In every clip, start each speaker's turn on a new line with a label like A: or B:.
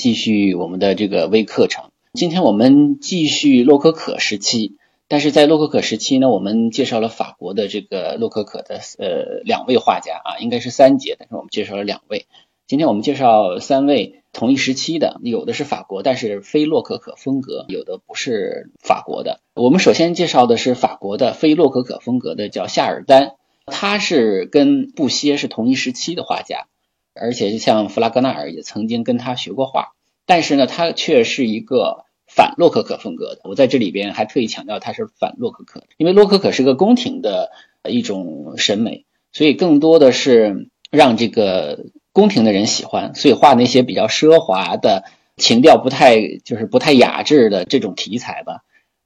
A: 继续我们的这个微课程。今天我们继续洛可可时期，但是在洛可可时期呢，我们介绍了法国的这个洛可可的呃两位画家啊，应该是三杰，但是我们介绍了两位。今天我们介绍三位同一时期的，有的是法国，但是非洛可可风格；有的不是法国的。我们首先介绍的是法国的非洛可可风格的，叫夏尔丹，他是跟布歇是同一时期的画家。而且像弗拉戈纳尔也曾经跟他学过画，但是呢，他却是一个反洛可可风格的。我在这里边还特意强调他是反洛可可，因为洛可可是个宫廷的一种审美，所以更多的是让这个宫廷的人喜欢，所以画那些比较奢华的、情调不太就是不太雅致的这种题材吧。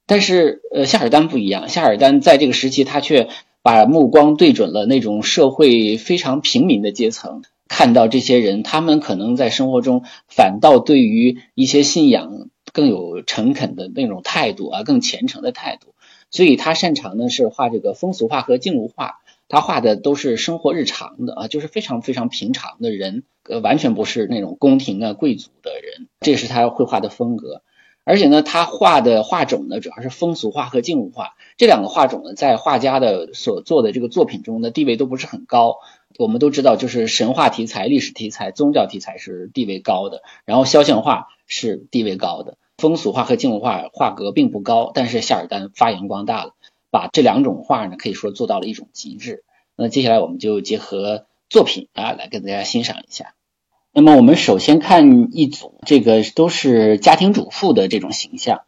A: 但是呃，夏尔丹不一样，夏尔丹在这个时期他却把目光对准了那种社会非常平民的阶层。看到这些人，他们可能在生活中反倒对于一些信仰更有诚恳的那种态度啊，更虔诚的态度。所以他擅长的是画这个风俗画和静物画，他画的都是生活日常的啊，就是非常非常平常的人，呃，完全不是那种宫廷啊贵族的人，这是他绘画的风格。而且呢，他画的画种呢，主要是风俗画和静物画这两个画种呢，在画家的所做的这个作品中的地位都不是很高。我们都知道，就是神话题材、历史题材、宗教题材是地位高的，然后肖像画是地位高的，风俗画和静物画画格并不高。但是夏尔丹发扬光大了，把这两种画呢，可以说做到了一种极致。那接下来我们就结合作品啊，来跟大家欣赏一下。那么我们首先看一组，这个都是家庭主妇的这种形象。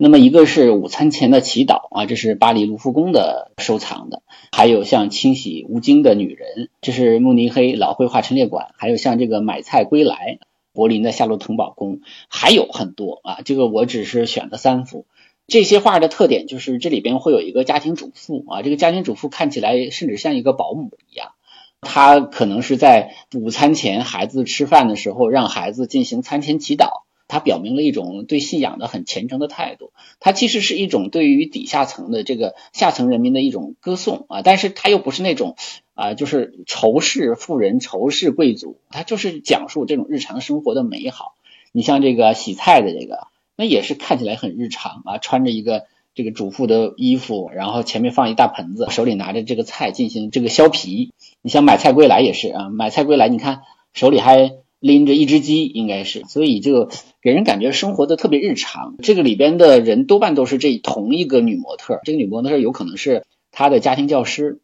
A: 那么一个是午餐前的祈祷啊，这是巴黎卢浮宫的收藏的。还有像清洗无精的女人，这是慕尼黑老绘画陈列馆。还有像这个买菜归来，柏林的夏洛滕堡宫，还有很多啊。这个我只是选了三幅。这些画的特点就是这里边会有一个家庭主妇啊，这个家庭主妇看起来甚至像一个保姆一样。她可能是在午餐前孩子吃饭的时候，让孩子进行餐前祈祷。他表明了一种对信仰的很虔诚的态度。他其实是一种对于底下层的这个下层人民的一种歌颂啊，但是他又不是那种啊，就是仇视富人、仇视贵族。他就是讲述这种日常生活的美好。你像这个洗菜的这个，那也是看起来很日常啊，穿着一个这个主妇的衣服，然后前面放一大盆子，手里拿着这个菜进行这个削皮。你像买菜归来也是啊，买菜归来，你看手里还拎着一只鸡，应该是，所以就给人感觉生活的特别日常。这个里边的人多半都是这同一个女模特，这个女模特有可能是他的家庭教师。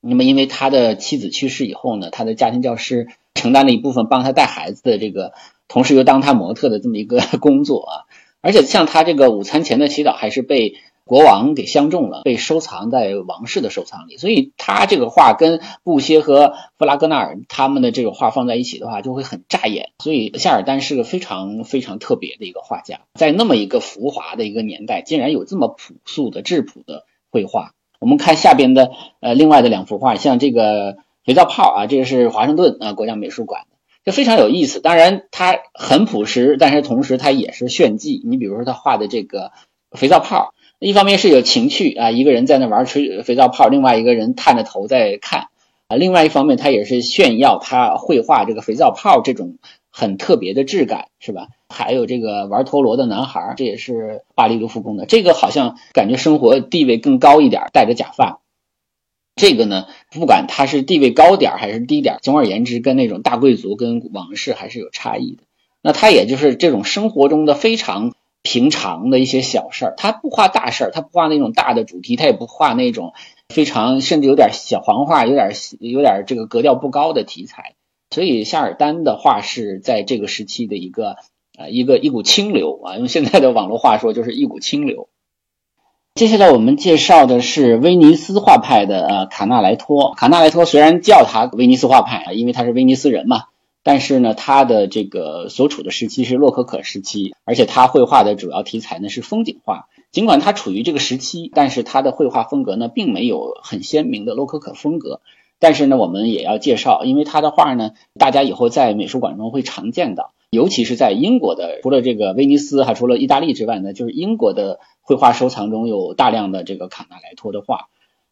A: 那么因为他的妻子去世以后呢，他的家庭教师承担了一部分帮他带孩子的这个，同时又当他模特的这么一个 工作啊。而且像他这个午餐前的祈祷，还是被。国王给相中了，被收藏在王室的收藏里，所以他这个画跟布歇和弗拉戈纳尔他们的这个画放在一起的话，就会很扎眼。所以夏尔丹是个非常非常特别的一个画家，在那么一个浮华的一个年代，竟然有这么朴素的质朴的绘画。我们看下边的呃另外的两幅画，像这个肥皂泡啊，这个是华盛顿啊国家美术馆的，就非常有意思。当然它很朴实，但是同时它也是炫技。你比如说他画的这个肥皂泡。一方面是有情趣啊，一个人在那玩吹肥皂泡，另外一个人探着头在看啊。另外一方面，他也是炫耀他绘画这个肥皂泡这种很特别的质感，是吧？还有这个玩陀螺的男孩，这也是巴黎卢浮宫的。这个好像感觉生活地位更高一点，戴着假发。这个呢，不管他是地位高点还是低点，总而言之，跟那种大贵族跟王室还是有差异的。那他也就是这种生活中的非常。平常的一些小事儿，他不画大事儿，他不画那种大的主题，他也不画那种非常甚至有点小黄画，有点有点这个格调不高的题材。所以夏尔丹的画是在这个时期的一个呃一个一股清流啊，用现在的网络话说就是一股清流。接下来我们介绍的是威尼斯画派的呃卡纳莱托。卡纳莱托虽然叫他威尼斯画派啊，因为他是威尼斯人嘛。但是呢，他的这个所处的时期是洛可可时期，而且他绘画的主要题材呢是风景画。尽管他处于这个时期，但是他的绘画风格呢并没有很鲜明的洛可可风格。但是呢，我们也要介绍，因为他的画呢，大家以后在美术馆中会常见到，尤其是在英国的，除了这个威尼斯，还除了意大利之外呢，就是英国的绘画收藏中有大量的这个卡纳莱托的画。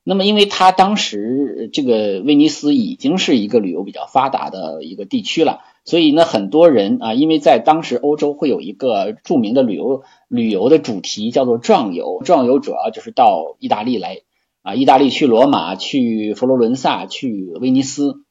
A: 那么，因为它当时这个威尼斯已经是一个旅游比较发达的一个地区了，所以呢，很多人啊，因为在当时欧洲会有一个著名的旅游旅游的主题叫做壮游，壮游主要就是到意大利来啊，意大利去罗马、去佛罗伦萨、去威尼斯，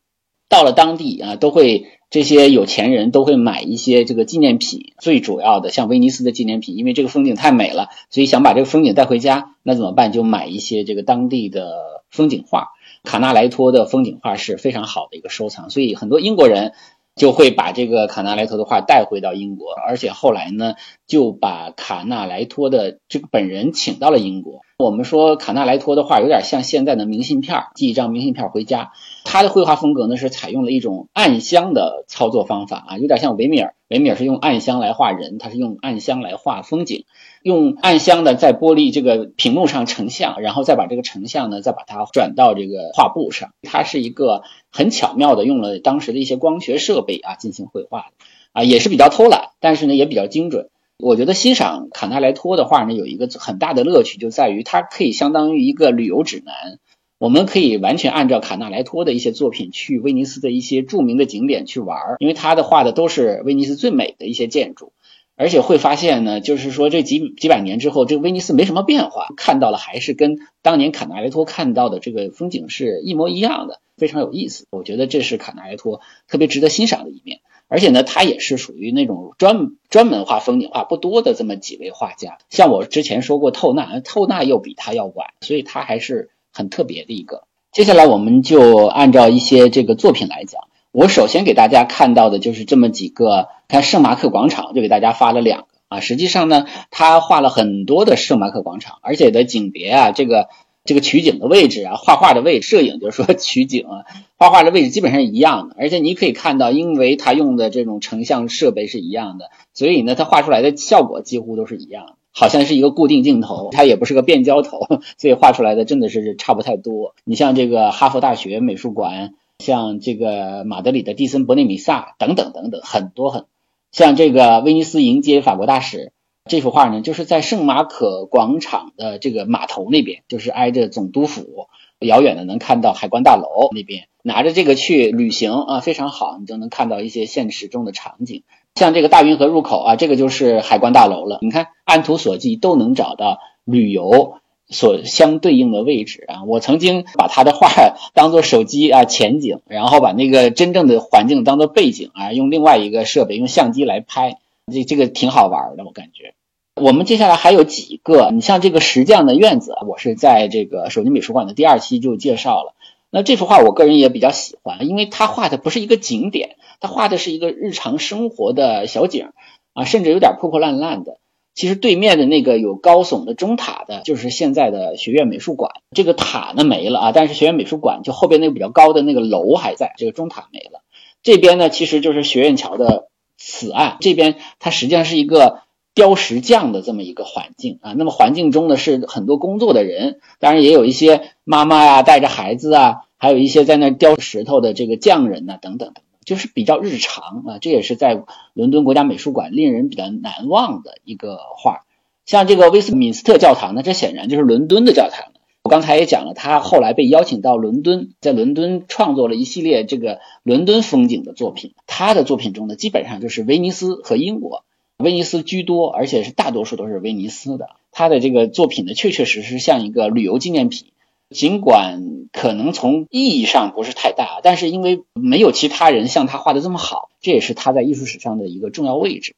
A: 到了当地啊，都会。这些有钱人都会买一些这个纪念品，最主要的像威尼斯的纪念品，因为这个风景太美了，所以想把这个风景带回家，那怎么办？就买一些这个当地的风景画。卡纳莱托的风景画是非常好的一个收藏，所以很多英国人就会把这个卡纳莱托的画带回到英国，而且后来呢，就把卡纳莱托的这个本人请到了英国。我们说卡纳莱托的画有点像现在的明信片，寄一张明信片回家。他的绘画风格呢是采用了一种暗箱的操作方法啊，有点像维米尔。维米尔是用暗箱来画人，他是用暗箱来画风景，用暗箱的在玻璃这个屏幕上成像，然后再把这个成像呢再把它转到这个画布上。它是一个很巧妙的用了当时的一些光学设备啊进行绘画的啊，也是比较偷懒，但是呢也比较精准。我觉得欣赏卡纳莱托的画呢有一个很大的乐趣就在于它可以相当于一个旅游指南。我们可以完全按照卡纳莱托的一些作品去威尼斯的一些著名的景点去玩儿，因为他的画的都是威尼斯最美的一些建筑，而且会发现呢，就是说这几几百年之后，这个威尼斯没什么变化，看到了还是跟当年卡纳莱托看到的这个风景是一模一样的，非常有意思。我觉得这是卡纳莱托特别值得欣赏的一面，而且呢，他也是属于那种专专门画风景画不多的这么几位画家。像我之前说过，透纳，透纳又比他要晚，所以他还是。很特别的一个，接下来我们就按照一些这个作品来讲。我首先给大家看到的就是这么几个，看圣马可广场，就给大家发了两个啊。实际上呢，他画了很多的圣马可广场，而且的景别啊，这个这个取景的位置啊，画画的位置，摄影就是说取景啊，画画的位置基本上一样的。而且你可以看到，因为他用的这种成像设备是一样的，所以呢，他画出来的效果几乎都是一样的。好像是一个固定镜头，它也不是个变焦头，所以画出来的真的是差不太多。你像这个哈佛大学美术馆，像这个马德里的蒂森伯内米萨等等等等，很多很像这个威尼斯迎接法国大使这幅画呢，就是在圣马可广场的这个码头那边，就是挨着总督府，遥远的能看到海关大楼那边，拿着这个去旅行啊，非常好，你就能看到一些现实中的场景。像这个大运河入口啊，这个就是海关大楼了。你看，按图索骥都能找到旅游所相对应的位置啊。我曾经把他的画当做手机啊前景，然后把那个真正的环境当做背景啊，用另外一个设备用相机来拍，这这个挺好玩的，我感觉。我们接下来还有几个，你像这个石匠的院子，我是在这个手机美术馆的第二期就介绍了。那这幅画我个人也比较喜欢，因为他画的不是一个景点。他画的是一个日常生活的小景啊，甚至有点破破烂烂的。其实对面的那个有高耸的钟塔的，就是现在的学院美术馆。这个塔呢没了啊，但是学院美术馆就后边那个比较高的那个楼还在，这个钟塔没了。这边呢，其实就是学院桥的此岸，这边它实际上是一个雕石匠的这么一个环境啊。那么环境中呢是很多工作的人，当然也有一些妈妈呀带着孩子啊，还有一些在那雕石头的这个匠人呐等等的。就是比较日常啊，这也是在伦敦国家美术馆令人比较难忘的一个画。像这个威斯敏斯特教堂呢，这显然就是伦敦的教堂。我刚才也讲了，他后来被邀请到伦敦，在伦敦创作了一系列这个伦敦风景的作品。他的作品中呢，基本上就是威尼斯和英国，威尼斯居多，而且是大多数都是威尼斯的。他的这个作品呢，确确实实像一个旅游纪念品。尽管可能从意义上不是太大，但是因为没有其他人像他画的这么好，这也是他在艺术史上的一个重要位置。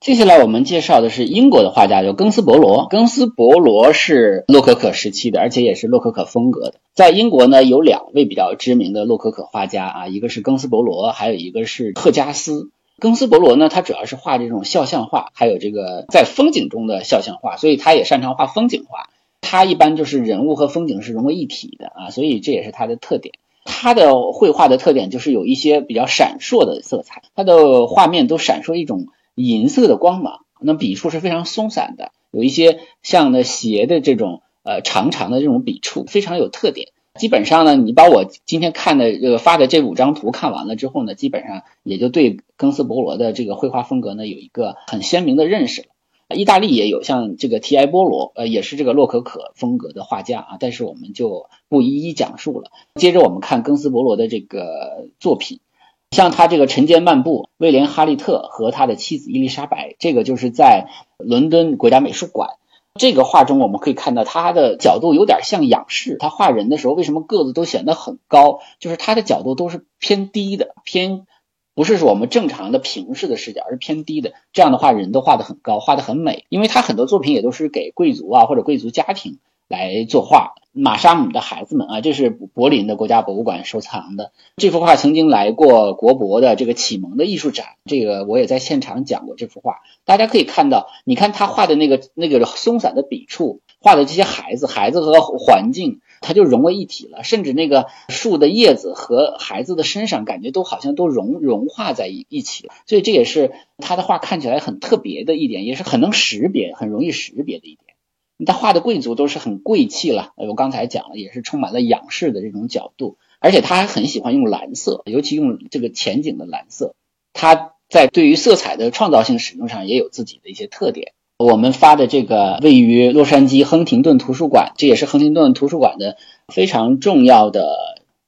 A: 接下来我们介绍的是英国的画家，叫庚斯伯罗。庚斯伯罗是洛可可时期的，而且也是洛可可风格的。在英国呢，有两位比较知名的洛可可画家啊，一个是庚斯伯罗，还有一个是赫加斯。庚斯伯罗呢，他主要是画这种肖像画，还有这个在风景中的肖像画，所以他也擅长画风景画。他一般就是人物和风景是融为一体的啊，所以这也是他的特点。他的绘画的特点就是有一些比较闪烁的色彩，他的画面都闪烁一种银色的光芒。那笔触是非常松散的，有一些像的斜的这种呃长长的这种笔触，非常有特点。基本上呢，你把我今天看的这个发的这五张图看完了之后呢，基本上也就对庚斯伯罗的这个绘画风格呢有一个很鲜明的认识了。意大利也有像这个提埃波罗，呃，也是这个洛可可风格的画家啊，但是我们就不一一讲述了。接着我们看庚斯伯罗的这个作品，像他这个《晨间漫步》，威廉哈利特和他的妻子伊丽莎白，这个就是在伦敦国家美术馆。这个画中我们可以看到，他的角度有点像仰视。他画人的时候，为什么个子都显得很高？就是他的角度都是偏低的，偏不是说我们正常的平视的视角，而是偏低的。这样的话，人都画得很高，画得很美。因为他很多作品也都是给贵族啊或者贵族家庭。来作画，玛莎姆的孩子们啊，这是柏林的国家博物馆收藏的这幅画，曾经来过国博的这个启蒙的艺术展，这个我也在现场讲过这幅画。大家可以看到，你看他画的那个那个松散的笔触，画的这些孩子，孩子和环境，它就融为一体了，甚至那个树的叶子和孩子的身上，感觉都好像都融融化在一一起了。所以这也是他的画看起来很特别的一点，也是很能识别、很容易识别的一点。他画的贵族都是很贵气了，我刚才讲了，也是充满了仰视的这种角度，而且他还很喜欢用蓝色，尤其用这个前景的蓝色。他在对于色彩的创造性使用上也有自己的一些特点。我们发的这个位于洛杉矶亨廷顿图书馆，这也是亨廷顿图书馆的非常重要的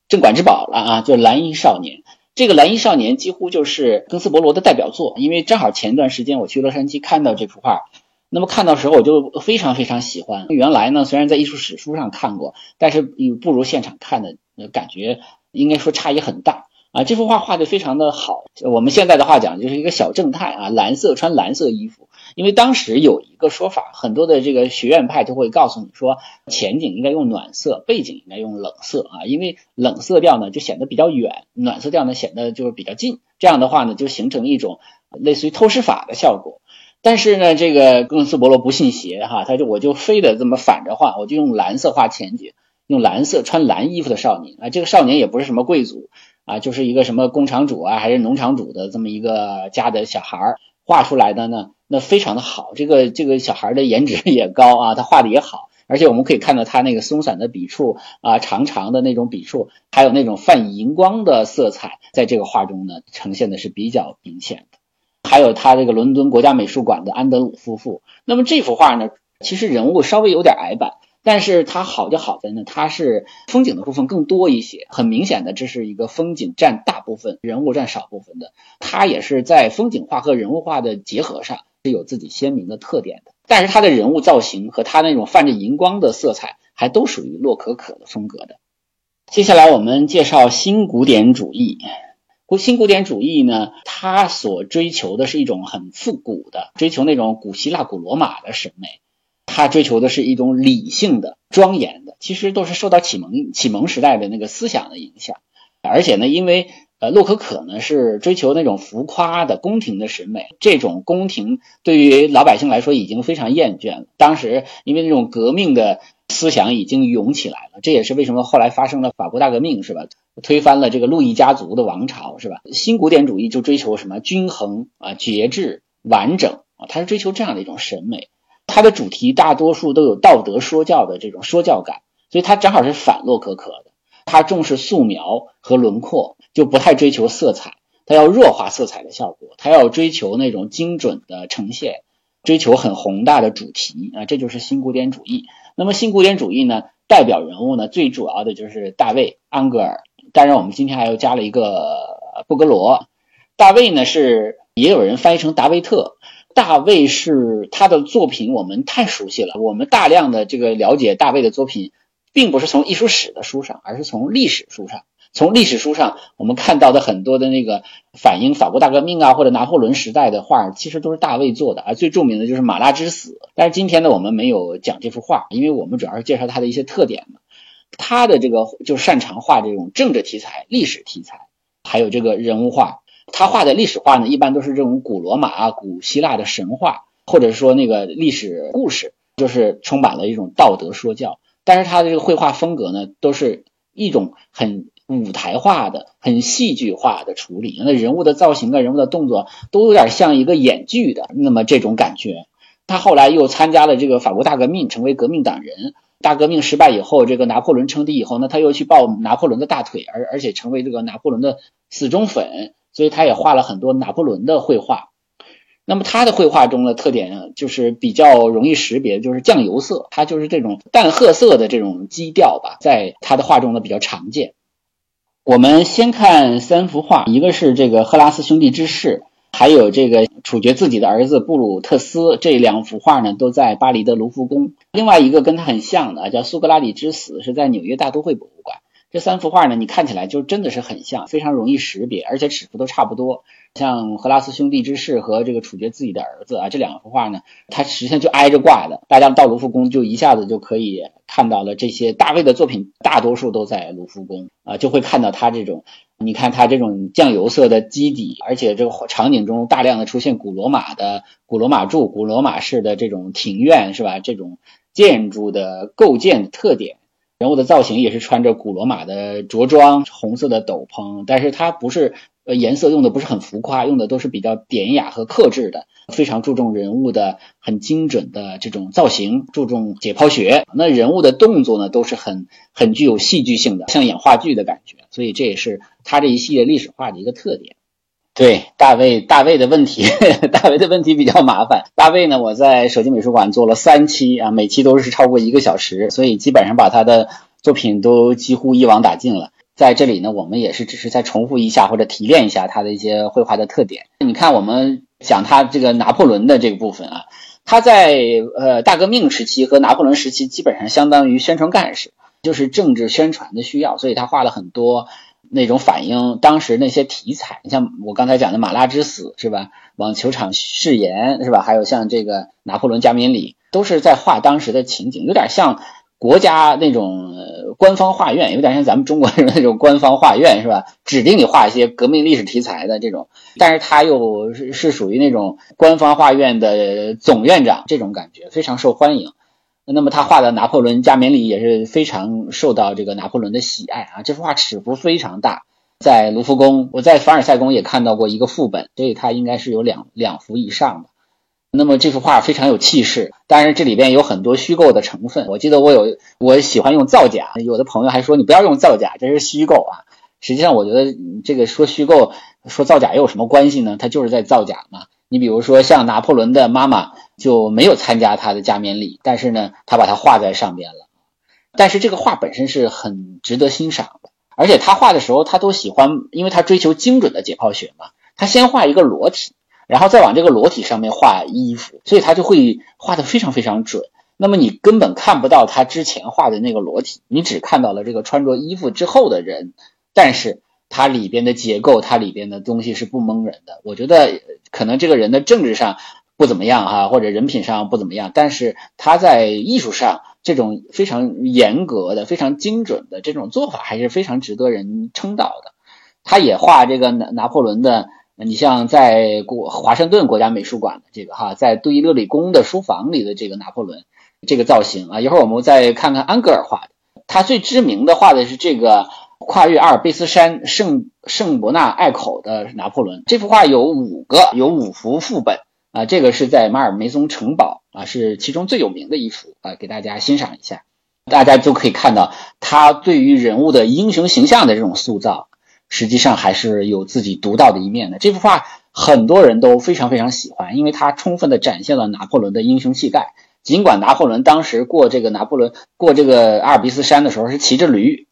A: 镇馆之宝了啊，就是《蓝衣少年》。这个《蓝衣少年》几乎就是庚斯伯罗的代表作，因为正好前段时间我去洛杉矶看到这幅画。那么看到时候我就非常非常喜欢。原来呢，虽然在艺术史书上看过，但是不如现场看的感觉，应该说差异很大啊。这幅画画的非常的好，我们现在的话讲就是一个小正太啊，蓝色穿蓝色衣服。因为当时有一个说法，很多的这个学院派就会告诉你说，前景应该用暖色，背景应该用冷色啊，因为冷色调呢就显得比较远，暖色调呢显得就是比较近，这样的话呢就形成一种类似于透视法的效果。但是呢，这个庚斯伯罗不信邪哈，他就我就非得这么反着画，我就用蓝色画前景，用蓝色穿蓝衣服的少年啊，这个少年也不是什么贵族啊，就是一个什么工厂主啊，还是农场主的这么一个家的小孩儿画出来的呢，那非常的好，这个这个小孩的颜值也高啊，他画的也好，而且我们可以看到他那个松散的笔触啊，长长的那种笔触，还有那种泛荧光的色彩，在这个画中呢，呈现的是比较明显的。还有他这个伦敦国家美术馆的安德鲁夫妇。那么这幅画呢，其实人物稍微有点矮板，但是它好就好在呢，它是风景的部分更多一些。很明显的，这是一个风景占大部分，人物占少部分的。它也是在风景画和人物画的结合上是有自己鲜明的特点的。但是他的人物造型和他那种泛着荧光的色彩，还都属于洛可可的风格的。接下来我们介绍新古典主义。古新古典主义呢，它所追求的是一种很复古的，追求那种古希腊、古罗马的审美。它追求的是一种理性的、庄严的，其实都是受到启蒙启蒙时代的那个思想的影响。而且呢，因为呃洛可可呢是追求那种浮夸的宫廷的审美，这种宫廷对于老百姓来说已经非常厌倦了。当时因为那种革命的。思想已经涌起来了，这也是为什么后来发生了法国大革命，是吧？推翻了这个路易家族的王朝，是吧？新古典主义就追求什么均衡啊、节制、完整啊，它是追求这样的一种审美。它的主题大多数都有道德说教的这种说教感，所以它正好是反洛可可的。它重视素描和轮廓，就不太追求色彩，它要弱化色彩的效果，它要追求那种精准的呈现，追求很宏大的主题啊，这就是新古典主义。那么新古典主义呢，代表人物呢，最主要的就是大卫·安格尔。当然，我们今天还又加了一个布格罗。大卫呢是也有人翻译成达维特。大卫是他的作品，我们太熟悉了。我们大量的这个了解大卫的作品，并不是从艺术史的书上，而是从历史书上。从历史书上，我们看到的很多的那个反映法国大革命啊，或者拿破仑时代的画，其实都是大卫做的啊。最著名的就是《马拉之死》，但是今天呢，我们没有讲这幅画，因为我们主要是介绍他的一些特点嘛。他的这个就擅长画这种政治题材、历史题材，还有这个人物画。他画的历史画呢，一般都是这种古罗马啊、古希腊的神话，或者说那个历史故事，就是充满了一种道德说教。但是他的这个绘画风格呢，都是一种很。舞台化的、很戏剧化的处理，那人物的造型啊、人物的动作都有点像一个演剧的，那么这种感觉。他后来又参加了这个法国大革命，成为革命党人。大革命失败以后，这个拿破仑称帝以后呢，他又去抱拿破仑的大腿，而而且成为这个拿破仑的死忠粉，所以他也画了很多拿破仑的绘画。那么他的绘画中的特点，就是比较容易识别，就是酱油色，它就是这种淡褐色的这种基调吧，在他的画中呢比较常见。我们先看三幅画，一个是这个赫拉斯兄弟之誓，还有这个处决自己的儿子布鲁特斯，这两幅画呢都在巴黎的卢浮宫。另外一个跟他很像的叫苏格拉底之死，是在纽约大都会博物馆。这三幅画呢，你看起来就真的是很像，非常容易识别，而且尺幅都差不多。像荷拉斯兄弟之事和这个处决自己的儿子啊，这两幅画呢，它实际上就挨着挂的。大家到卢浮宫就一下子就可以看到了这些大卫的作品，大多数都在卢浮宫啊，就会看到他这种，你看他这种酱油色的基底，而且这个场景中大量的出现古罗马的古罗马柱、古罗马式的这种庭院是吧？这种建筑的构建的特点。人物的造型也是穿着古罗马的着装，红色的斗篷，但是它不是呃颜色用的不是很浮夸，用的都是比较典雅和克制的，非常注重人物的很精准的这种造型，注重解剖学。那人物的动作呢，都是很很具有戏剧性的，像演话剧的感觉，所以这也是他这一系列历史画的一个特点。对大卫，大卫的问题，大卫的问题比较麻烦。大卫呢，我在手机美术馆做了三期啊，每期都是超过一个小时，所以基本上把他的作品都几乎一网打尽了。在这里呢，我们也是只是再重复一下或者提炼一下他的一些绘画的特点。你看，我们讲他这个拿破仑的这个部分啊，他在呃大革命时期和拿破仑时期基本上相当于宣传干事，就是政治宣传的需要，所以他画了很多。那种反映当时那些题材，你像我刚才讲的马拉之死是吧？网球场誓言是吧？还有像这个拿破仑加冕礼，都是在画当时的情景，有点像国家那种官方画院，有点像咱们中国人那种官方画院是吧？指定你画一些革命历史题材的这种，但是他又是是属于那种官方画院的总院长这种感觉，非常受欢迎。那么他画的拿破仑加冕礼也是非常受到这个拿破仑的喜爱啊！这幅画尺幅非常大，在卢浮宫，我在凡尔赛宫也看到过一个副本，所以它应该是有两两幅以上的。那么这幅画非常有气势，当然这里边有很多虚构的成分。我记得我有我喜欢用造假，有的朋友还说你不要用造假，这是虚构啊。实际上我觉得这个说虚构说造假又有什么关系呢？他就是在造假嘛。你比如说像拿破仑的妈妈。就没有参加他的加冕礼，但是呢，他把它画在上边了。但是这个画本身是很值得欣赏的，而且他画的时候，他都喜欢，因为他追求精准的解剖学嘛。他先画一个裸体，然后再往这个裸体上面画衣服，所以他就会画的非常非常准。那么你根本看不到他之前画的那个裸体，你只看到了这个穿着衣服之后的人，但是它里边的结构，它里边的东西是不蒙人的。我觉得可能这个人的政治上。不怎么样哈，或者人品上不怎么样，但是他在艺术上这种非常严格的、非常精准的这种做法，还是非常值得人称道的。他也画这个拿拿破仑的，你像在国华盛顿国家美术馆的这个哈，在杜伊勒里宫的书房里的这个拿破仑这个造型啊，一会儿我们再看看安格尔画的，他最知名的画的是这个跨越阿尔卑斯山圣圣伯纳隘口的拿破仑。这幅画有五个，有五幅副本。啊，这个是在马尔梅松城堡啊，是其中最有名的一幅啊，给大家欣赏一下。大家就可以看到，他对于人物的英雄形象的这种塑造，实际上还是有自己独到的一面的。这幅画很多人都非常非常喜欢，因为它充分的展现了拿破仑的英雄气概。尽管拿破仑当时过这个拿破仑过这个阿尔卑斯山的时候是骑着驴。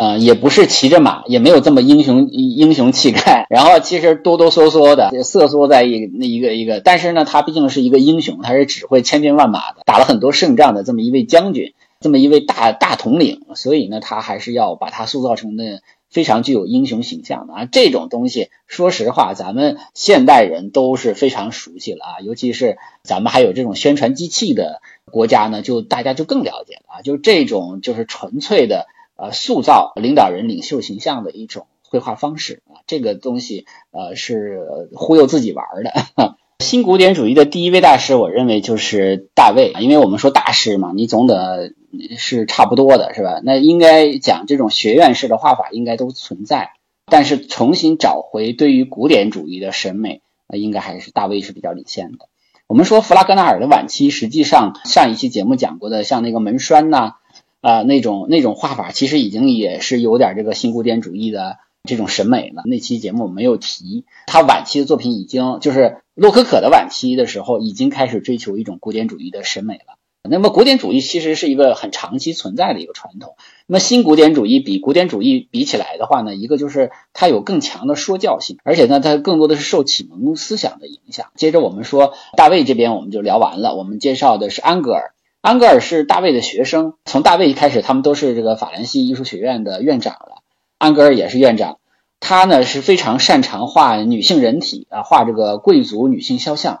A: 呃，也不是骑着马，也没有这么英雄英雄气概，然后其实哆哆嗦嗦的瑟缩在一那一个一个，但是呢，他毕竟是一个英雄，他是指挥千军万马的，打了很多胜仗的这么一位将军，这么一位大大统领，所以呢，他还是要把他塑造成的非常具有英雄形象的啊。这种东西，说实话，咱们现代人都是非常熟悉了啊，尤其是咱们还有这种宣传机器的国家呢，就大家就更了解了啊，就这种就是纯粹的。呃，塑造领导人、领袖形象的一种绘画方式啊，这个东西呃是忽悠自己玩的。新古典主义的第一位大师，我认为就是大卫，因为我们说大师嘛，你总得是差不多的，是吧？那应该讲这种学院式的画法应该都存在，但是重新找回对于古典主义的审美，那应该还是大卫是比较领先的。我们说弗拉格纳尔的晚期，实际上上一期节目讲过的，像那个门栓呐。啊那种那种画法其实已经也是有点这个新古典主义的这种审美了。那期节目没有提，他晚期的作品已经就是洛可可的晚期的时候，已经开始追求一种古典主义的审美了。那么古典主义其实是一个很长期存在的一个传统。那么新古典主义比古典主义比起来的话呢，一个就是它有更强的说教性，而且呢，它更多的是受启蒙思想的影响。接着我们说大卫这边我们就聊完了，我们介绍的是安格尔。安格尔是大卫的学生，从大卫一开始，他们都是这个法兰西艺术学院的院长了。安格尔也是院长，他呢是非常擅长画女性人体啊，画这个贵族女性肖像。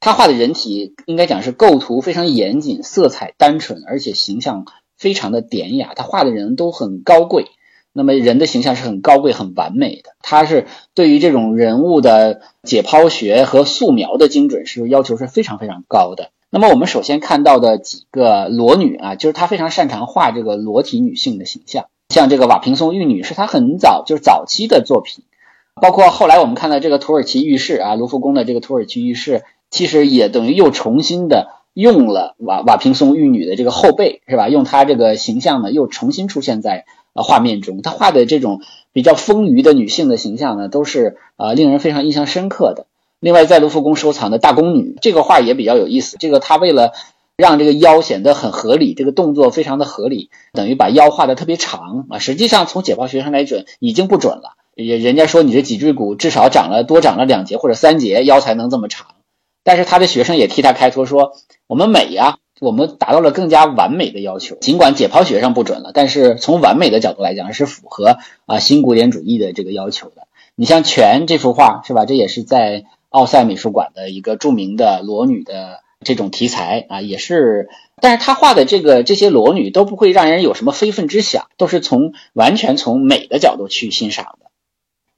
A: 他画的人体应该讲是构图非常严谨，色彩单纯，而且形象非常的典雅。他画的人都很高贵，那么人的形象是很高贵、很完美的。他是对于这种人物的解剖学和素描的精准是要求是非常非常高的。那么我们首先看到的几个裸女啊，就是他非常擅长画这个裸体女性的形象，像这个瓦平松玉女是他很早就是早期的作品，包括后来我们看到这个土耳其浴室啊，卢浮宫的这个土耳其浴室。其实也等于又重新的用了瓦瓦平松玉女的这个后背，是吧？用她这个形象呢，又重新出现在呃画面中。她画的这种比较丰腴的女性的形象呢，都是呃令人非常印象深刻的。另外，在卢浮宫收藏的大宫女这个画也比较有意思。这个她为了让这个腰显得很合理，这个动作非常的合理，等于把腰画的特别长啊。实际上从解剖学上来准已经不准了，人人家说你这脊椎骨至少长了多长了两节或者三节，腰才能这么长。但是他的学生也替他开脱说，我们美呀，我们达到了更加完美的要求。尽管解剖学上不准了，但是从完美的角度来讲是符合啊新古典主义的这个要求的。你像全这幅画是吧？这也是在奥赛美术馆的一个著名的裸女的这种题材啊，也是。但是他画的这个这些裸女都不会让人有什么非分之想，都是从完全从美的角度去欣赏的。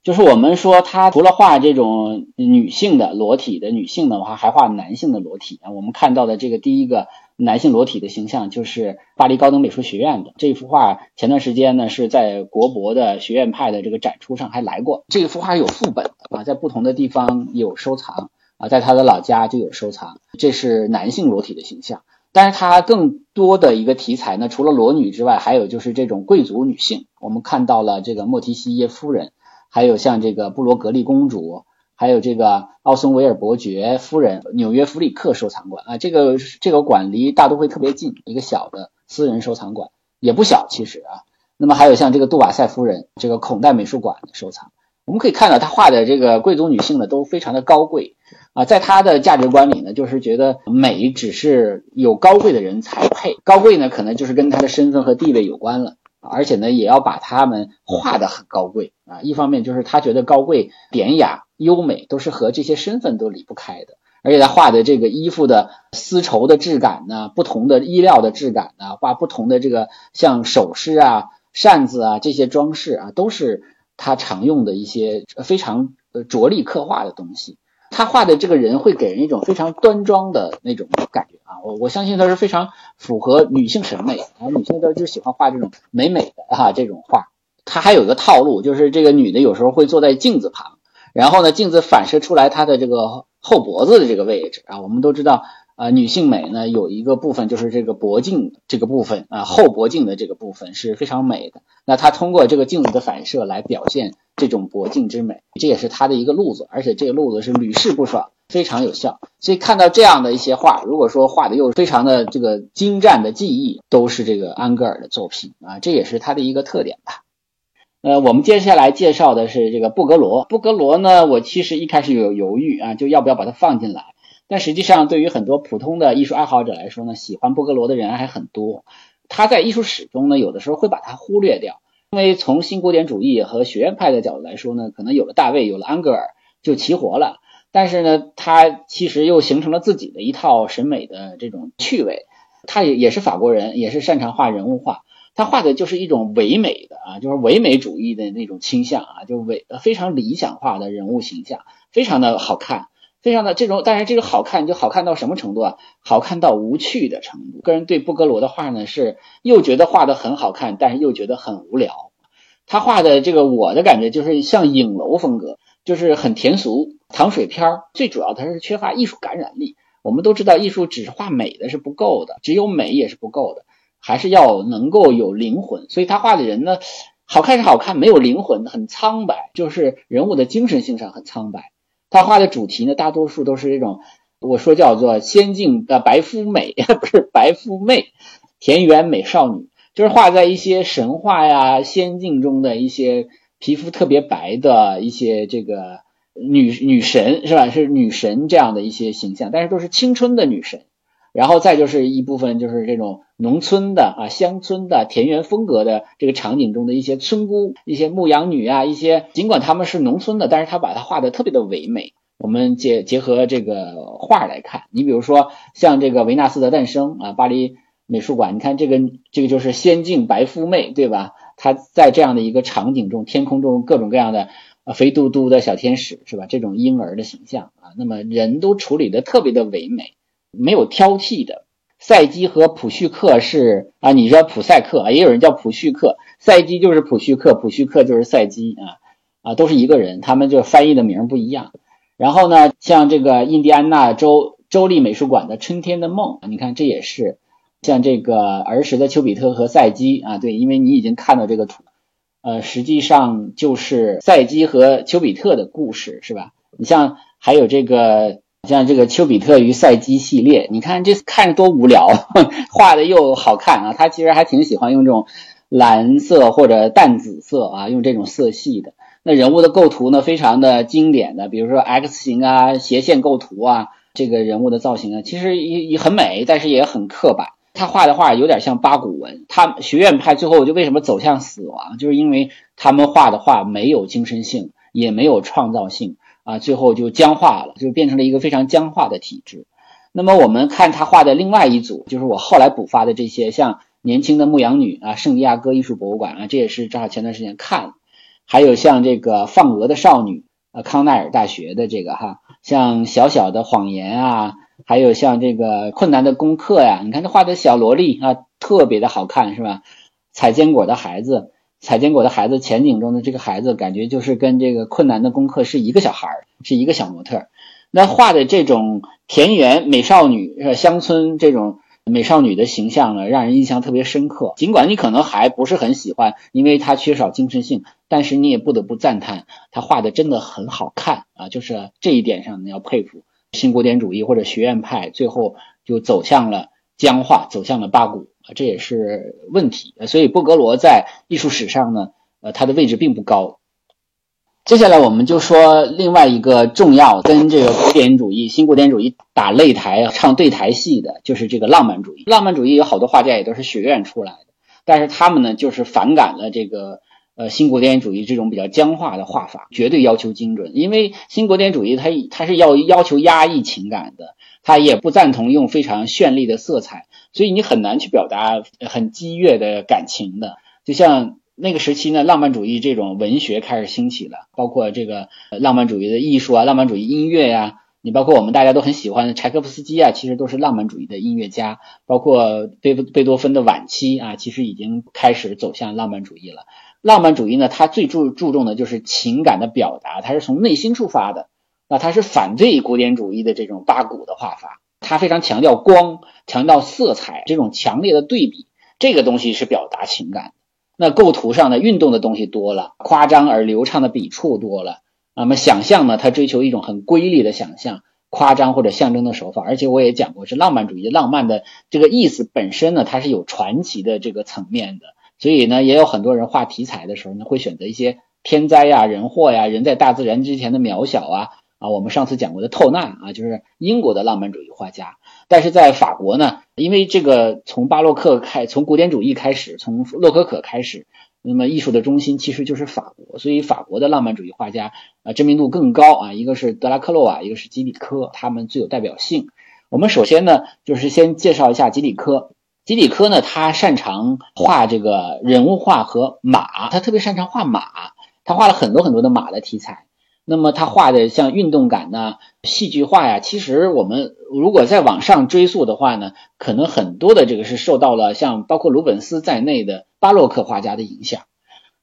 A: 就是我们说，他除了画这种女性的裸体的女性的话，还画男性的裸体啊。我们看到的这个第一个男性裸体的形象，就是巴黎高等美术学院的这幅画。前段时间呢，是在国博的学院派的这个展出上还来过。这幅画有副本啊，在不同的地方有收藏啊，在他的老家就有收藏。这是男性裸体的形象，但是他更多的一个题材呢，除了裸女之外，还有就是这种贵族女性。我们看到了这个莫提西耶夫人。还有像这个布罗格利公主，还有这个奥森维尔伯爵夫人，纽约弗里克收藏馆啊，这个这个馆离大都会特别近，一个小的私人收藏馆也不小其实啊。那么还有像这个杜瓦塞夫人，这个孔代美术馆的收藏，我们可以看到他画的这个贵族女性呢都非常的高贵啊，在他的价值观里呢，就是觉得美只是有高贵的人才配，高贵呢可能就是跟他的身份和地位有关了。而且呢，也要把他们画的很高贵啊。一方面就是他觉得高贵、典雅、优美都是和这些身份都离不开的。而且他画的这个衣服的丝绸的质感呢，不同的衣料的质感呢，画不同的这个像首饰啊、扇子啊这些装饰啊，都是他常用的一些非常着力刻画的东西。他画的这个人会给人一种非常端庄的那种感觉啊，我我相信他是非常符合女性审美啊，女性都就喜欢画这种美美的哈这种画。他还有一个套路，就是这个女的有时候会坐在镜子旁，然后呢镜子反射出来她的这个后脖子的这个位置啊，我们都知道。啊，女性美呢有一个部分就是这个脖颈这个部分啊，后脖颈的这个部分是非常美的。那她通过这个镜子的反射来表现这种脖颈之美，这也是她的一个路子，而且这个路子是屡试不爽，非常有效。所以看到这样的一些画，如果说画的又非常的这个精湛的技艺，都是这个安格尔的作品啊，这也是他的一个特点吧。呃，我们接下来介绍的是这个布格罗。布格罗呢，我其实一开始有犹豫啊，就要不要把它放进来。但实际上，对于很多普通的艺术爱好者来说呢，喜欢波格罗的人还很多。他在艺术史中呢，有的时候会把它忽略掉，因为从新古典主义和学院派的角度来说呢，可能有了大卫，有了安格尔就齐活了。但是呢，他其实又形成了自己的一套审美的这种趣味。他也也是法国人，也是擅长画人物画。他画的就是一种唯美的啊，就是唯美主义的那种倾向啊，就唯非常理想化的人物形象，非常的好看。非常的这种，但是这个好看就好看到什么程度啊？好看到无趣的程度。个人对布格罗的画呢，是又觉得画的很好看，但是又觉得很无聊。他画的这个，我的感觉就是像影楼风格，就是很甜俗、糖水片儿。最主要它是缺乏艺术感染力。我们都知道，艺术只是画美的是不够的，只有美也是不够的，还是要能够有灵魂。所以他画的人呢？好看是好看，没有灵魂，很苍白，就是人物的精神性上很苍白。他画的主题呢，大多数都是这种，我说叫做仙境呃白肤美，不是白肤妹，田园美少女，就是画在一些神话呀、仙境中的一些皮肤特别白的一些这个女女神是吧？是女神这样的一些形象，但是都是青春的女神。然后再就是一部分就是这种农村的啊、乡村的田园风格的这个场景中的一些村姑、一些牧羊女啊，一些尽管他们是农村的，但是他把它画的特别的唯美。我们结结合这个画来看，你比如说像这个维纳斯的诞生啊，巴黎美术馆，你看这个这个就是仙境白富妹，对吧？她在这样的一个场景中，天空中各种各样的肥嘟嘟的小天使，是吧？这种婴儿的形象啊，那么人都处理的特别的唯美。没有挑剔的，赛基和普绪克是啊，你说普赛克，也有人叫普绪克，赛基就是普绪克，普绪克就是赛基啊啊，都是一个人，他们就翻译的名不一样。然后呢，像这个印第安纳州州立美术馆的《春天的梦》，你看这也是像这个儿时的丘比特和赛基啊，对，因为你已经看到这个图，呃，实际上就是赛基和丘比特的故事，是吧？你像还有这个。像这个丘比特与赛基系列，你看这看着多无聊，画的又好看啊！他其实还挺喜欢用这种蓝色或者淡紫色啊，用这种色系的。那人物的构图呢，非常的经典的，比如说 X 型啊、斜线构图啊，这个人物的造型啊，其实也也很美，但是也很刻板。他画的画有点像八股文。他学院派最后就为什么走向死亡，就是因为他们画的画没有精神性，也没有创造性。啊，最后就僵化了，就变成了一个非常僵化的体制。那么我们看他画的另外一组，就是我后来补发的这些，像年轻的牧羊女啊，圣地亚哥艺术博物馆啊，这也是正好前段时间看。还有像这个放鹅的少女啊，康奈尔大学的这个哈，像小小的谎言啊，还有像这个困难的功课呀，你看他画的小萝莉啊，特别的好看，是吧？采坚果的孩子。采坚果的孩子前景中的这个孩子，感觉就是跟这个困难的功课是一个小孩儿，是一个小模特。那画的这种田园美少女、乡村这种美少女的形象呢，让人印象特别深刻。尽管你可能还不是很喜欢，因为它缺少精神性，但是你也不得不赞叹，他画的真的很好看啊！就是这一点上你要佩服新古典主义或者学院派，最后就走向了僵化，走向了八股。啊，这也是问题，所以波格罗在艺术史上呢，呃，他的位置并不高。接下来我们就说另外一个重要跟这个古典主义、新古典主义打擂台、唱对台戏的，就是这个浪漫主义。浪漫主义有好多画家也都是学院出来的，但是他们呢，就是反感了这个呃新古典主义这种比较僵化的画法，绝对要求精准，因为新古典主义它它是要要求压抑情感的，它也不赞同用非常绚丽的色彩。所以你很难去表达很激越的感情的，就像那个时期呢，浪漫主义这种文学开始兴起了，包括这个浪漫主义的艺术啊，浪漫主义音乐呀，你包括我们大家都很喜欢的柴可夫斯基啊，其实都是浪漫主义的音乐家，包括贝贝多芬的晚期啊，其实已经开始走向浪漫主义了。浪漫主义呢，它最注注重的就是情感的表达，它是从内心出发的，那它是反对古典主义的这种八股的画法。它非常强调光，强调色彩这种强烈的对比，这个东西是表达情感。那构图上的运动的东西多了，夸张而流畅的笔触多了。那么想象呢？它追求一种很瑰丽的想象，夸张或者象征的手法。而且我也讲过，是浪漫主义浪漫的这个意思本身呢，它是有传奇的这个层面的。所以呢，也有很多人画题材的时候呢，会选择一些天灾呀、人祸呀、人在大自然之前的渺小啊。啊，我们上次讲过的透纳啊，就是英国的浪漫主义画家。但是在法国呢，因为这个从巴洛克开，从古典主义开始，从洛可可开始，那么艺术的中心其实就是法国，所以法国的浪漫主义画家啊知名度更高啊。一个是德拉克洛瓦，一个是基里科，他们最有代表性。我们首先呢，就是先介绍一下基里科。基里科呢，他擅长画这个人物画和马，他特别擅长画马，他画了很多很多的马的题材。那么他画的像运动感呐、戏剧化呀，其实我们如果再往上追溯的话呢，可能很多的这个是受到了像包括鲁本斯在内的巴洛克画家的影响。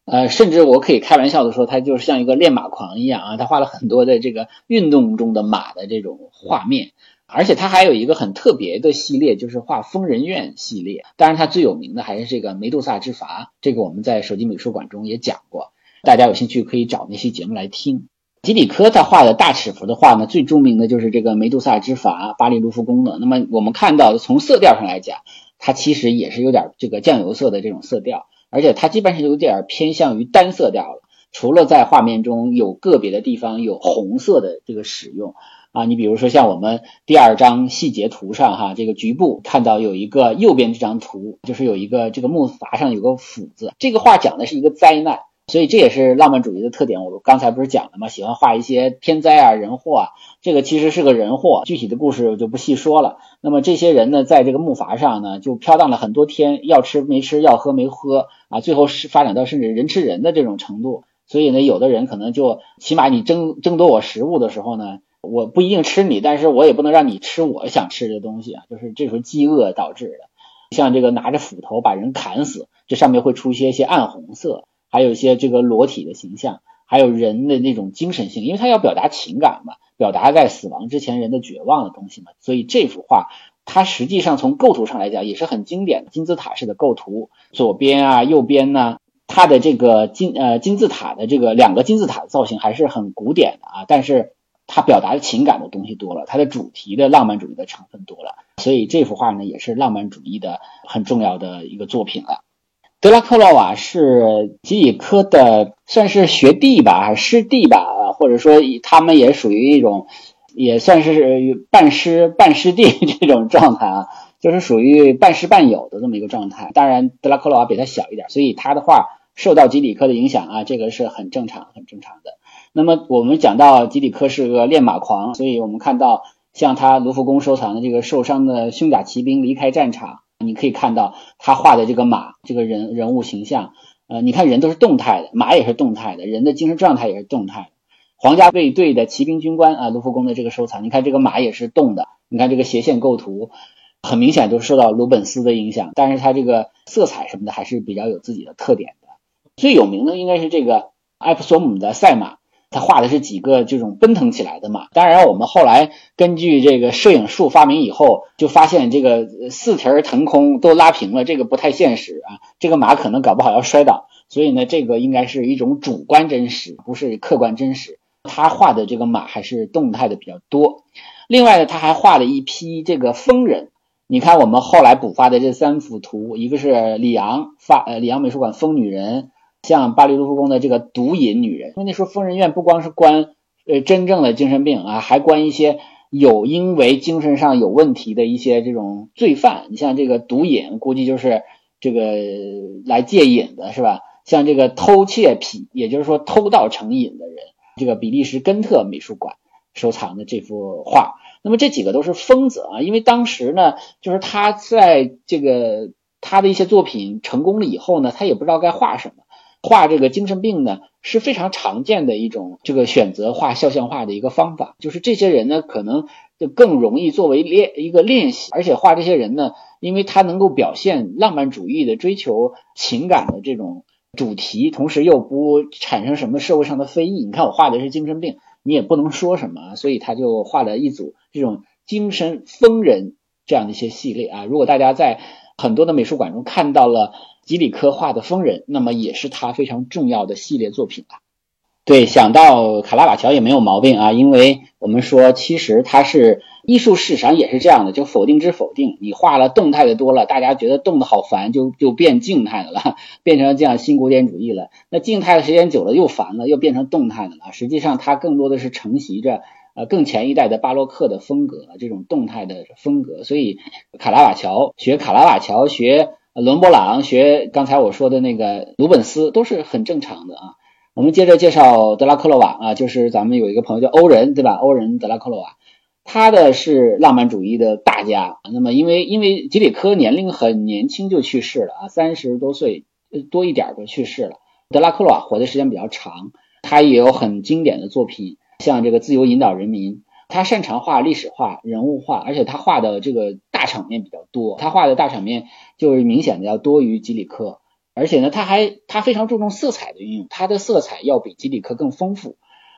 A: 呃，甚至我可以开玩笑的说，他就是像一个练马狂一样啊，他画了很多的这个运动中的马的这种画面，而且他还有一个很特别的系列，就是画疯人院系列。当然，他最有名的还是这个梅杜萨之筏，这个我们在手机美术馆中也讲过，大家有兴趣可以找那期节目来听。吉里科他画的大尺幅的画呢，最著名的就是这个梅杜萨之筏，巴黎卢浮宫的。那么我们看到从色调上来讲，它其实也是有点这个酱油色的这种色调。而且它基本上有点偏向于单色调了，除了在画面中有个别的地方有红色的这个使用啊，你比如说像我们第二张细节图上哈，这个局部看到有一个右边这张图，就是有一个这个木筏上有个斧子，这个画讲的是一个灾难。所以这也是浪漫主义的特点。我刚才不是讲了吗？喜欢画一些天灾啊、人祸啊。这个其实是个人祸，具体的故事我就不细说了。那么这些人呢，在这个木筏上呢，就飘荡了很多天，要吃没吃，要喝没喝啊，最后是发展到甚至人吃人的这种程度。所以呢，有的人可能就起码你争争夺我食物的时候呢，我不一定吃你，但是我也不能让你吃我想吃的东西啊，就是这时候饥饿导致的。像这个拿着斧头把人砍死，这上面会出现一些暗红色。还有一些这个裸体的形象，还有人的那种精神性，因为他要表达情感嘛，表达在死亡之前人的绝望的东西嘛，所以这幅画它实际上从构图上来讲也是很经典的金字塔式的构图，左边啊右边呢，它的这个金呃金字塔的这个两个金字塔的造型还是很古典的啊，但是他表达的情感的东西多了，他的主题的浪漫主义的成分多了，所以这幅画呢也是浪漫主义的很重要的一个作品了。德拉克洛瓦是吉里科的，算是学弟吧，还是师弟吧，或者说他们也属于一种，也算是半师半师弟这种状态啊，就是属于半师半友的这么一个状态。当然，德拉克洛瓦比他小一点，所以他的画受到吉里科的影响啊，这个是很正常、很正常的。那么我们讲到吉里科是个练马狂，所以我们看到像他卢浮宫收藏的这个受伤的胸甲骑兵离开战场。你可以看到他画的这个马，这个人人物形象，呃，你看人都是动态的，马也是动态的，人的精神状态也是动态的。皇家卫队的骑兵军官啊，卢浮宫的这个收藏，你看这个马也是动的，你看这个斜线构图，很明显都受到鲁本斯的影响，但是他这个色彩什么的还是比较有自己的特点的。最有名的应该是这个埃普索姆的赛马。他画的是几个这种奔腾起来的马，当然我们后来根据这个摄影术发明以后，就发现这个四蹄腾空都拉平了，这个不太现实啊，这个马可能搞不好要摔倒，所以呢，这个应该是一种主观真实，不是客观真实。他画的这个马还是动态的比较多，另外呢，他还画了一批这个疯人，你看我们后来补发的这三幅图，一个是里昂发呃里昂美术馆疯女人。像巴黎卢浮宫的这个毒瘾女人，因为那时候疯人院不光是关呃真正的精神病啊，还关一些有因为精神上有问题的一些这种罪犯。你像这个毒瘾，估计就是这个来戒瘾的是吧？像这个偷窃癖，也就是说偷盗成瘾的人，这个比利时根特美术馆收藏的这幅画，那么这几个都是疯子啊，因为当时呢，就是他在这个他的一些作品成功了以后呢，他也不知道该画什么。画这个精神病呢是非常常见的一种这个选择画肖像画的一个方法，就是这些人呢可能就更容易作为练一个练习，而且画这些人呢，因为他能够表现浪漫主义的追求情感的这种主题，同时又不产生什么社会上的非议。你看我画的是精神病，你也不能说什么，所以他就画了一组这种精神疯人这样的一些系列啊。如果大家在很多的美术馆中看到了。吉里科画的疯人，那么也是他非常重要的系列作品啊。对，想到卡拉瓦乔也没有毛病啊，因为我们说，其实他是艺术史上也是这样的，就否定之否定。你画了动态的多了，大家觉得动的好烦，就就变静态的了，变成这样新古典主义了。那静态的时间久了又烦了，又变成动态的了。实际上，它更多的是承袭着呃更前一代的巴洛克的风格，这种动态的风格。所以，卡拉瓦乔学卡拉瓦乔学。伦勃朗学刚才我说的那个鲁本斯都是很正常的啊。我们接着介绍德拉克洛瓦啊，就是咱们有一个朋友叫欧仁，对吧？欧仁德拉克洛瓦，他的是浪漫主义的大家。那么因为因为吉里科年龄很年轻就去世了啊，三十多岁多一点就去世了。德拉克洛瓦活的时间比较长，他也有很经典的作品，像这个自由引导人民。他擅长画历史画、人物画，而且他画的这个大场面比较多。他画的大场面就是明显的要多于吉里克，而且呢，他还他非常注重色彩的运用，他的色彩要比吉里克更丰富。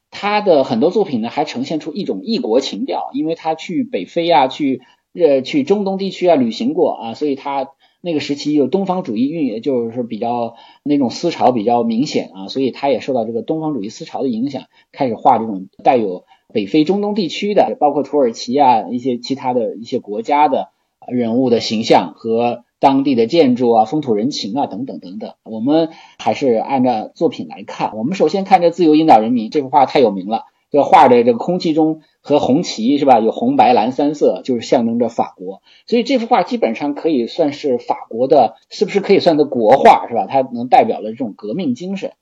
A: 他的很多作品呢，还呈现出一种异国情调，因为他去北非啊，去呃去中东地区啊旅行过啊，所以他那个时期有东方主义运，就是比较那种思潮比较明显啊，所以他也受到这个东方主义思潮的影响，开始画这种带有北非、中东地区的，包括土耳其啊一些其他的一些国家的人物的形象和。当地的建筑啊，风土人情啊，等等等等，我们还是按照作品来看。我们首先看这“自由引导人民”这幅画太有名了，这画的这个空气中和红旗是吧？有红白蓝三色，就是象征着法国。所以这幅画基本上可以算是法国的，是不是可以算作国画是吧？它能代表了这种革命精神。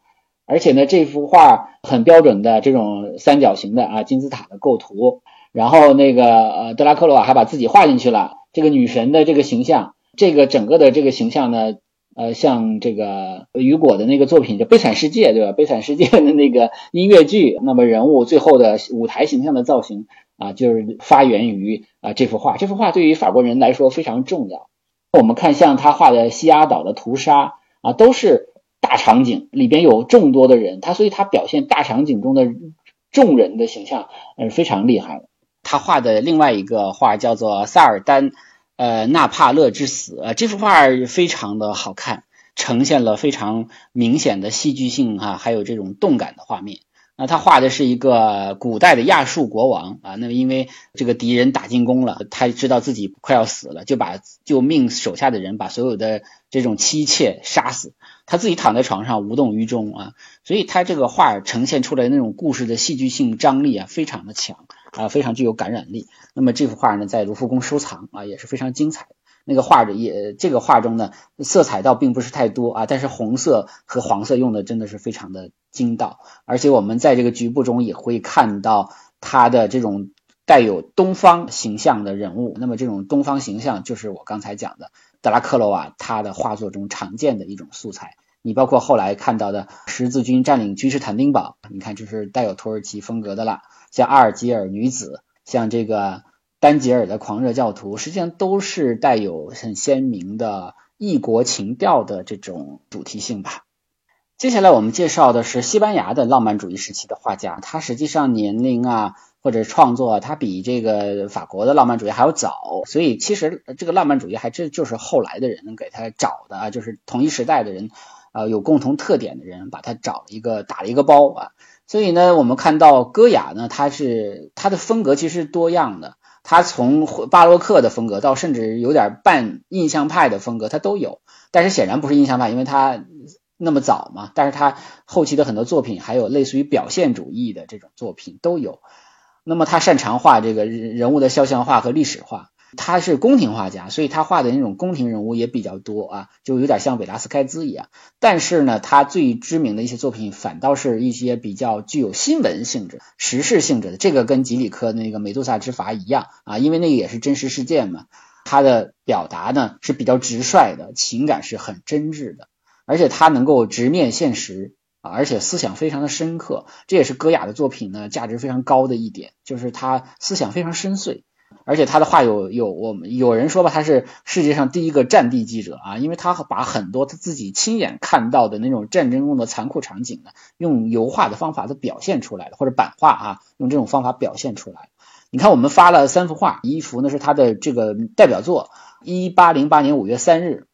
A: 而且呢，这幅画很标准的这种三角形的啊金字塔的构图。然后那个呃德拉克罗瓦还把自己画进去了，这个女神的这个形象。这个整个的这个形象呢，呃，像这个雨果的那个作品叫《悲惨世界》，对吧？《悲惨世界》的那个音乐剧，那么人物最后的舞台形象的造型啊，就是发源于啊这幅画。这幅画对于法国人来说非常重要。我们看像他画的西雅岛的屠杀啊，都是大场景，里边有众多的人，他所以他表现大场景中的众人的形象，呃，非常厉害。他画的另外一个画叫做《萨尔丹》。呃，纳帕勒之死，呃，这幅画非常的好看，呈现了非常明显的戏剧性哈，还有这种动感的画面。那他画的是一个古代的亚述国王啊，那么因为这个敌人打进攻了，他知道自己快要死了，就把就命手下的人把所有的这种妻妾杀死，他自己躺在床上无动于衷啊，所以他这个画呈现出来那种故事的戏剧性张力啊，非常的强啊，非常具有感染力。那么这幅画呢，在卢浮宫收藏啊，也是非常精彩。那个画的也这个画中呢，色彩倒并不是太多啊，但是红色和黄色用的真的是非常的精到，而且我们在这个局部中也会看到他的这种带有东方形象的人物。那么这种东方形象就是我刚才讲的德拉克罗瓦他的画作中常见的一种素材。你包括后来看到的十字军占领君士坦丁堡，你看就是带有土耳其风格的了，像阿尔及尔女子，像这个。丹吉尔的狂热教徒，实际上都是带有很鲜明的异国情调的这种主题性吧。接下来我们介绍的是西班牙的浪漫主义时期的画家，他实际上年龄啊或者创作，他比这个法国的浪漫主义还要早，所以其实这个浪漫主义还真就是后来的人给他找的啊，就是同一时代的人，呃，有共同特点的人把他找了一个打了一个包啊。所以呢，我们看到戈雅呢，他是他的风格其实多样的。他从巴洛克的风格到甚至有点半印象派的风格，他都有。但是显然不是印象派，因为他那么早嘛。但是他后期的很多作品还有类似于表现主义的这种作品都有。那么他擅长画这个人物的肖像画和历史画。他是宫廷画家，所以他画的那种宫廷人物也比较多啊，就有点像韦拉斯开兹一样。但是呢，他最知名的一些作品反倒是一些比较具有新闻性质、时事性质的。这个跟吉里科那个《美杜莎之筏》一样啊，因为那个也是真实事件嘛。他的表达呢是比较直率的，情感是很真挚的，而且他能够直面现实啊，而且思想非常的深刻。这也是戈雅的作品呢价值非常高的一点，就是他思想非常深邃。而且他的话有有我们有人说吧，他是世界上第一个战地记者啊，因为他把很多他自己亲眼看到的那种战争中的残酷场景呢，用油画的方法都表现出来了，或者版画啊，用这种方法表现出来。你看，我们发了三幅画，一幅呢是他的这个代表作，一八零八年五月三日，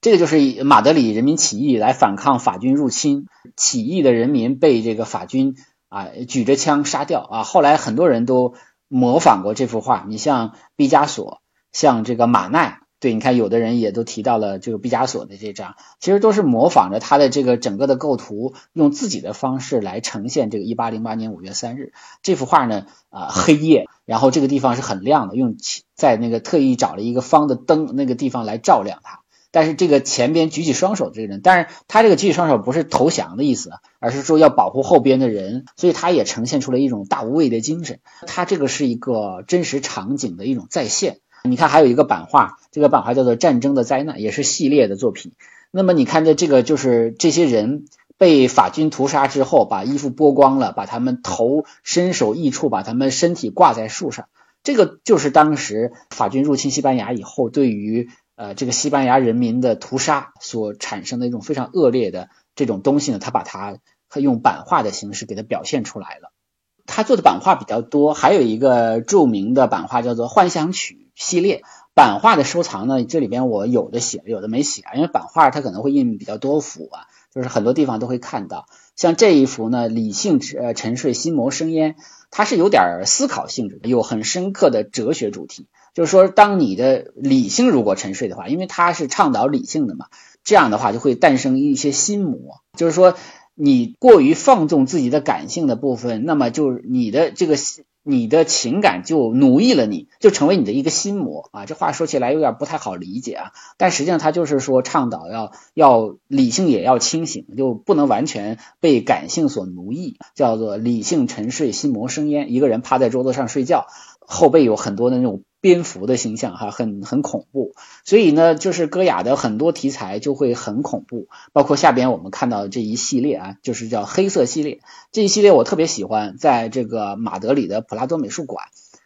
A: 这个就是马德里人民起义来反抗法军入侵，起义的人民被这个法军啊举着枪杀掉啊，后来很多人都。模仿过这幅画，你像毕加索，像这个马奈，对，你看有的人也都提到了这个毕加索的这张，其实都是模仿着他的这个整个的构图，用自己的方式来呈现这个一八零八年五月三日这幅画呢，啊，黑夜，然后这个地方是很亮的，用在那个特意找了一个方的灯那个地方来照亮它。但是这个前边举起双手这个人，但是他这个举起双手不是投降的意思，而是说要保护后边的人，所以他也呈现出了一种大无畏的精神。他这个是一个真实场景的一种再现。你看还有一个版画，这个版画叫做《战争的灾难》，也是系列的作品。那么你看的这个就是这些人被法军屠杀之后，把衣服剥光了，把他们头身首异处，把他们身体挂在树上，这个就是当时法军入侵西班牙以后对于。呃这个西班牙人民的屠杀所产生的一种非常恶劣的这种东西呢，他把它用版画的形式给它表现出来了。他做的版画比较多，还有一个著名的版画叫做《幻想曲》系列。版画的收藏呢，这里边我有的写了，有的没写啊，因为版画它可能会印比较多幅啊，就是很多地方都会看到。像这一幅呢，理性呃沉睡，心魔生烟，它是有点思考性质的，有很深刻的哲学主题。就是说，当你的理性如果沉睡的话，因为它是倡导理性的嘛，这样的话就会诞生一些心魔，就是说。你过于放纵自己的感性的部分，那么就你的这个你的情感就奴役了你，就成为你的一个心魔啊！这话说起来有点不太好理解啊，但实际上他就是说倡导要要理性也要清醒，就不能完全被感性所奴役，叫做理性沉睡，心魔生烟。一个人趴在桌子上睡觉，后背有很多的那种。蝙蝠的形象哈，很很恐怖，所以呢，就是戈雅的很多题材就会很恐怖，包括下边我们看到的这一系列啊，就是叫黑色系列这一系列，我特别喜欢，在这个马德里的普拉多美术馆。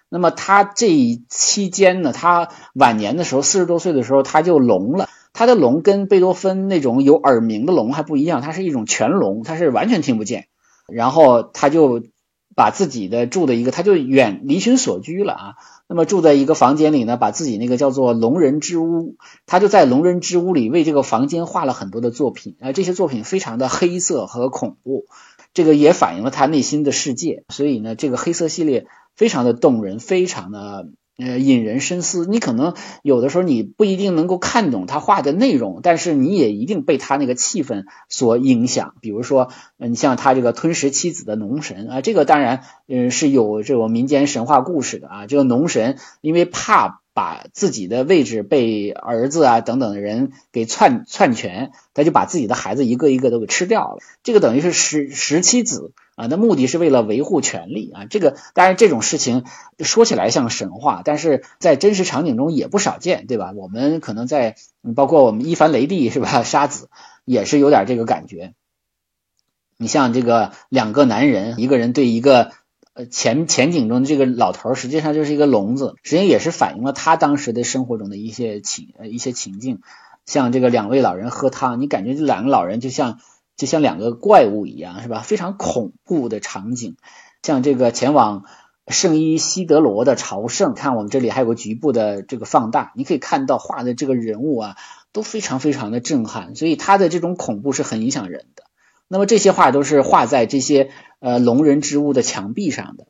A: 那么他这一期间呢，他晚年的时候，四十多岁的时候他就聋了，他的聋跟贝多芬那种有耳鸣的聋还不一样，它是一种全聋，他是完全听不见，然后他就。把自己的住的一个，他就远离群所居了啊。那么住在一个房间里呢，把自己那个叫做龙人之屋，他就在龙人之屋里为这个房间画了很多的作品啊。这些作品非常的黑色和恐怖，这个也反映了他内心的世界。所以呢，这个黑色系列非常的动人，非常的。呃，引人深思。你可能有的时候你不一定能够看懂他画的内容，但是你也一定被他那个气氛所影响。比如说，你像他这个吞食妻子的农神啊，这个当然，嗯，是有这种民间神话故事的啊。这个农神因为怕。把自己的位置被儿子啊等等的人给篡篡权，他就把自己的孩子一个一个都给吃掉了。这个等于是十十七子啊，那目的是为了维护权力啊。这个当然这种事情说起来像神话，但是在真实场景中也不少见，对吧？我们可能在包括我们伊凡雷帝是吧？杀子也是有点这个感觉。你像这个两个男人，一个人对一个。呃，前前景中的这个老头实际上就是一个聋子，实际上也是反映了他当时的生活中的一些情呃一些情境。像这个两位老人喝汤，你感觉这两个老人就像就像两个怪物一样，是吧？非常恐怖的场景。像这个前往圣伊西德罗的朝圣，看我们这里还有个局部的这个放大，你可以看到画的这个人物啊都非常非常的震撼，所以他的这种恐怖是很影响人的。那么这些画都是画在这些呃龙人之屋的墙壁上的。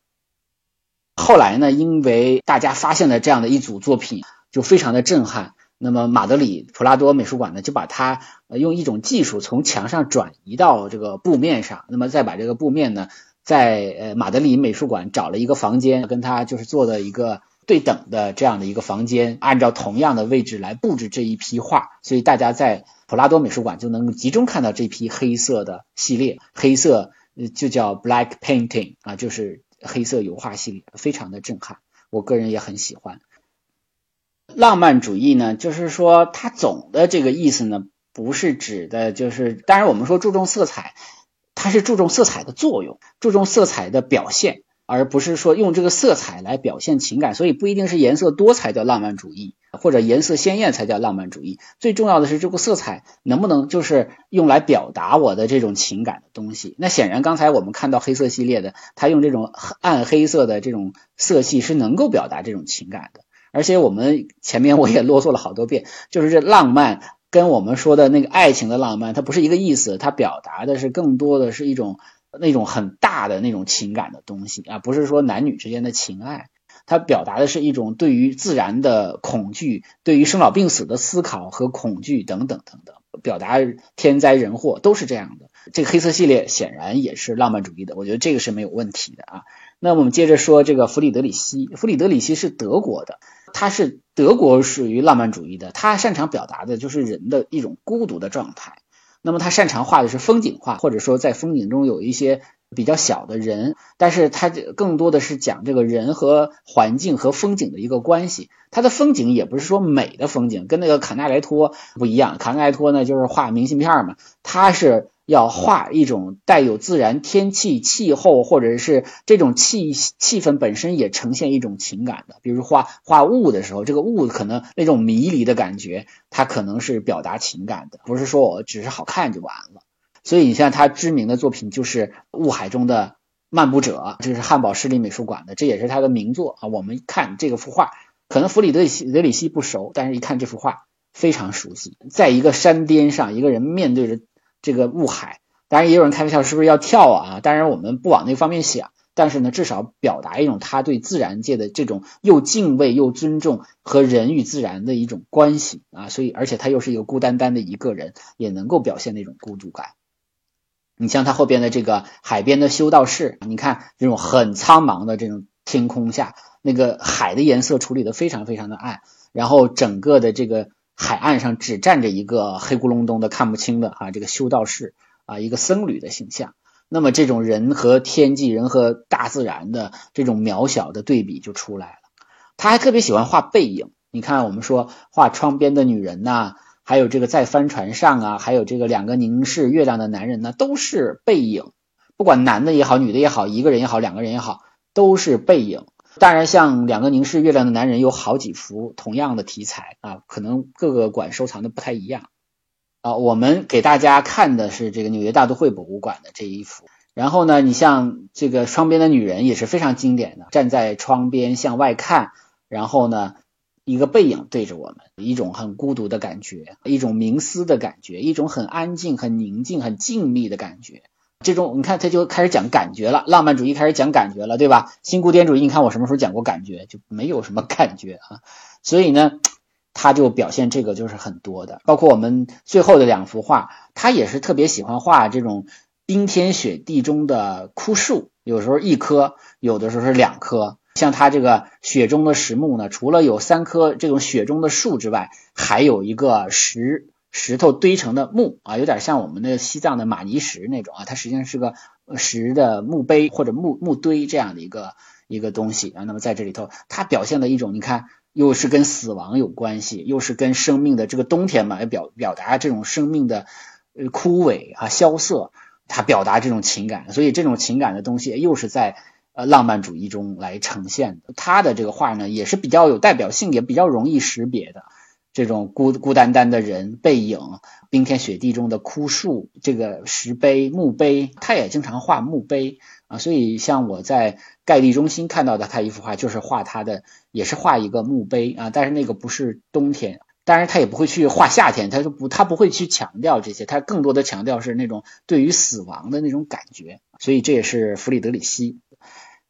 A: 后来呢，因为大家发现了这样的一组作品，就非常的震撼。那么马德里普拉多美术馆呢，就把它呃用一种技术从墙上转移到这个布面上。那么再把这个布面呢，在呃马德里美术馆找了一个房间，跟他就是做的一个对等的这样的一个房间，按照同样的位置来布置这一批画。所以大家在。普拉多美术馆就能集中看到这批黑色的系列，黑色就叫 Black Painting 啊，就是黑色油画系列，非常的震撼。我个人也很喜欢。浪漫主义呢，就是说它总的这个意思呢，不是指的，就是当然我们说注重色彩，它是注重色彩的作用，注重色彩的表现。而不是说用这个色彩来表现情感，所以不一定是颜色多才叫浪漫主义，或者颜色鲜艳才叫浪漫主义。最重要的是这个色彩能不能就是用来表达我的这种情感的东西。那显然刚才我们看到黑色系列的，它用这种暗黑色的这种色系是能够表达这种情感的。而且我们前面我也啰嗦了好多遍，就是这浪漫跟我们说的那个爱情的浪漫，它不是一个意思，它表达的是更多的是一种。那种很大的那种情感的东西啊，不是说男女之间的情爱，它表达的是一种对于自然的恐惧，对于生老病死的思考和恐惧等等等等，表达天灾人祸都是这样的。这个黑色系列显然也是浪漫主义的，我觉得这个是没有问题的啊。那我们接着说这个弗里德里希，弗里德里希是德国的，他是德国属于浪漫主义的，他擅长表达的就是人的一种孤独的状态。那么他擅长画的是风景画，或者说在风景中有一些比较小的人，但是他更多的是讲这个人和环境和风景的一个关系。他的风景也不是说美的风景，跟那个卡纳莱托不一样。卡纳莱托呢就是画明信片嘛，他是要画一种带有自然天气、气候，或者是这种气气氛本身也呈现一种情感的。比如画画雾的时候，这个雾可能那种迷离的感觉，它可能是表达情感的，不是说我只是好看就完了。所以你像他知名的作品就是《雾海中的漫步者》，这是汉堡市立美术馆的，这也是他的名作啊。我们看这个幅画，可能弗里德里希德里希不熟，但是一看这幅画非常熟悉。在一个山巅上，一个人面对着。这个雾海，当然也有人开玩笑，是不是要跳啊？当然我们不往那方面想，但是呢，至少表达一种他对自然界的这种又敬畏又尊重和人与自然的一种关系啊。所以，而且他又是一个孤单单的一个人，也能够表现那种孤独感。你像他后边的这个海边的修道士，你看这种很苍茫的这种天空下，那个海的颜色处理的非常非常的暗，然后整个的这个。海岸上只站着一个黑咕隆咚的看不清的啊，这个修道士啊，一个僧侣的形象。那么这种人和天际、人和大自然的这种渺小的对比就出来了。他还特别喜欢画背影。你看，我们说画窗边的女人呐，还有这个在帆船上啊，还有这个两个凝视月亮的男人呢，都是背影。不管男的也好，女的也好，一个人也好，两个人也好，都是背影。当然，像两个凝视月亮的男人有好几幅同样的题材啊，可能各个馆收藏的不太一样啊。我们给大家看的是这个纽约大都会博物馆的这一幅。然后呢，你像这个窗边的女人也是非常经典的，站在窗边向外看，然后呢，一个背影对着我们，一种很孤独的感觉，一种冥思的感觉，一种很安静、很宁静、很静谧的感觉。这种你看，他就开始讲感觉了，浪漫主义开始讲感觉了，对吧？新古典主义，你看我什么时候讲过感觉？就没有什么感觉啊。所以呢，他就表现这个就是很多的，包括我们最后的两幅画，他也是特别喜欢画这种冰天雪地中的枯树，有时候一棵，有的时候是两棵。像他这个雪中的石木呢，除了有三棵这种雪中的树之外，还有一个石。石头堆成的墓啊，有点像我们的西藏的玛尼石那种啊，它实际上是个石的墓碑或者墓墓堆这样的一个一个东西啊。那么在这里头，它表现了一种，你看，又是跟死亡有关系，又是跟生命的这个冬天嘛，要表表达这种生命的呃枯萎啊萧瑟，它表达这种情感，所以这种情感的东西又是在呃浪漫主义中来呈现的。他的这个画呢，也是比较有代表性，也比较容易识别的。这种孤孤单单的人背影，冰天雪地中的枯树，这个石碑墓碑，他也经常画墓碑啊。所以像我在盖地中心看到的他一幅画，就是画他的，也是画一个墓碑啊。但是那个不是冬天，当然他也不会去画夏天，他就不他不会去强调这些，他更多的强调是那种对于死亡的那种感觉。所以这也是弗里德里希。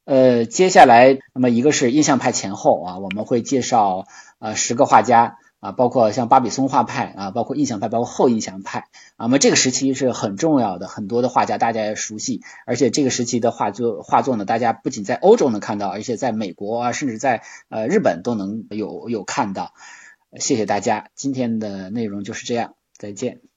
A: 呃，接下来那么一个是印象派前后啊，我们会介绍呃十个画家。啊，包括像巴比松画派啊，包括印象派，包括后印象派，啊那么这个时期是很重要的，很多的画家大家也熟悉，而且这个时期的画作画作呢，大家不仅在欧洲能看到，而且在美国啊，甚至在呃日本都能有有看到。谢谢大家，今天的内容就是这样，再见。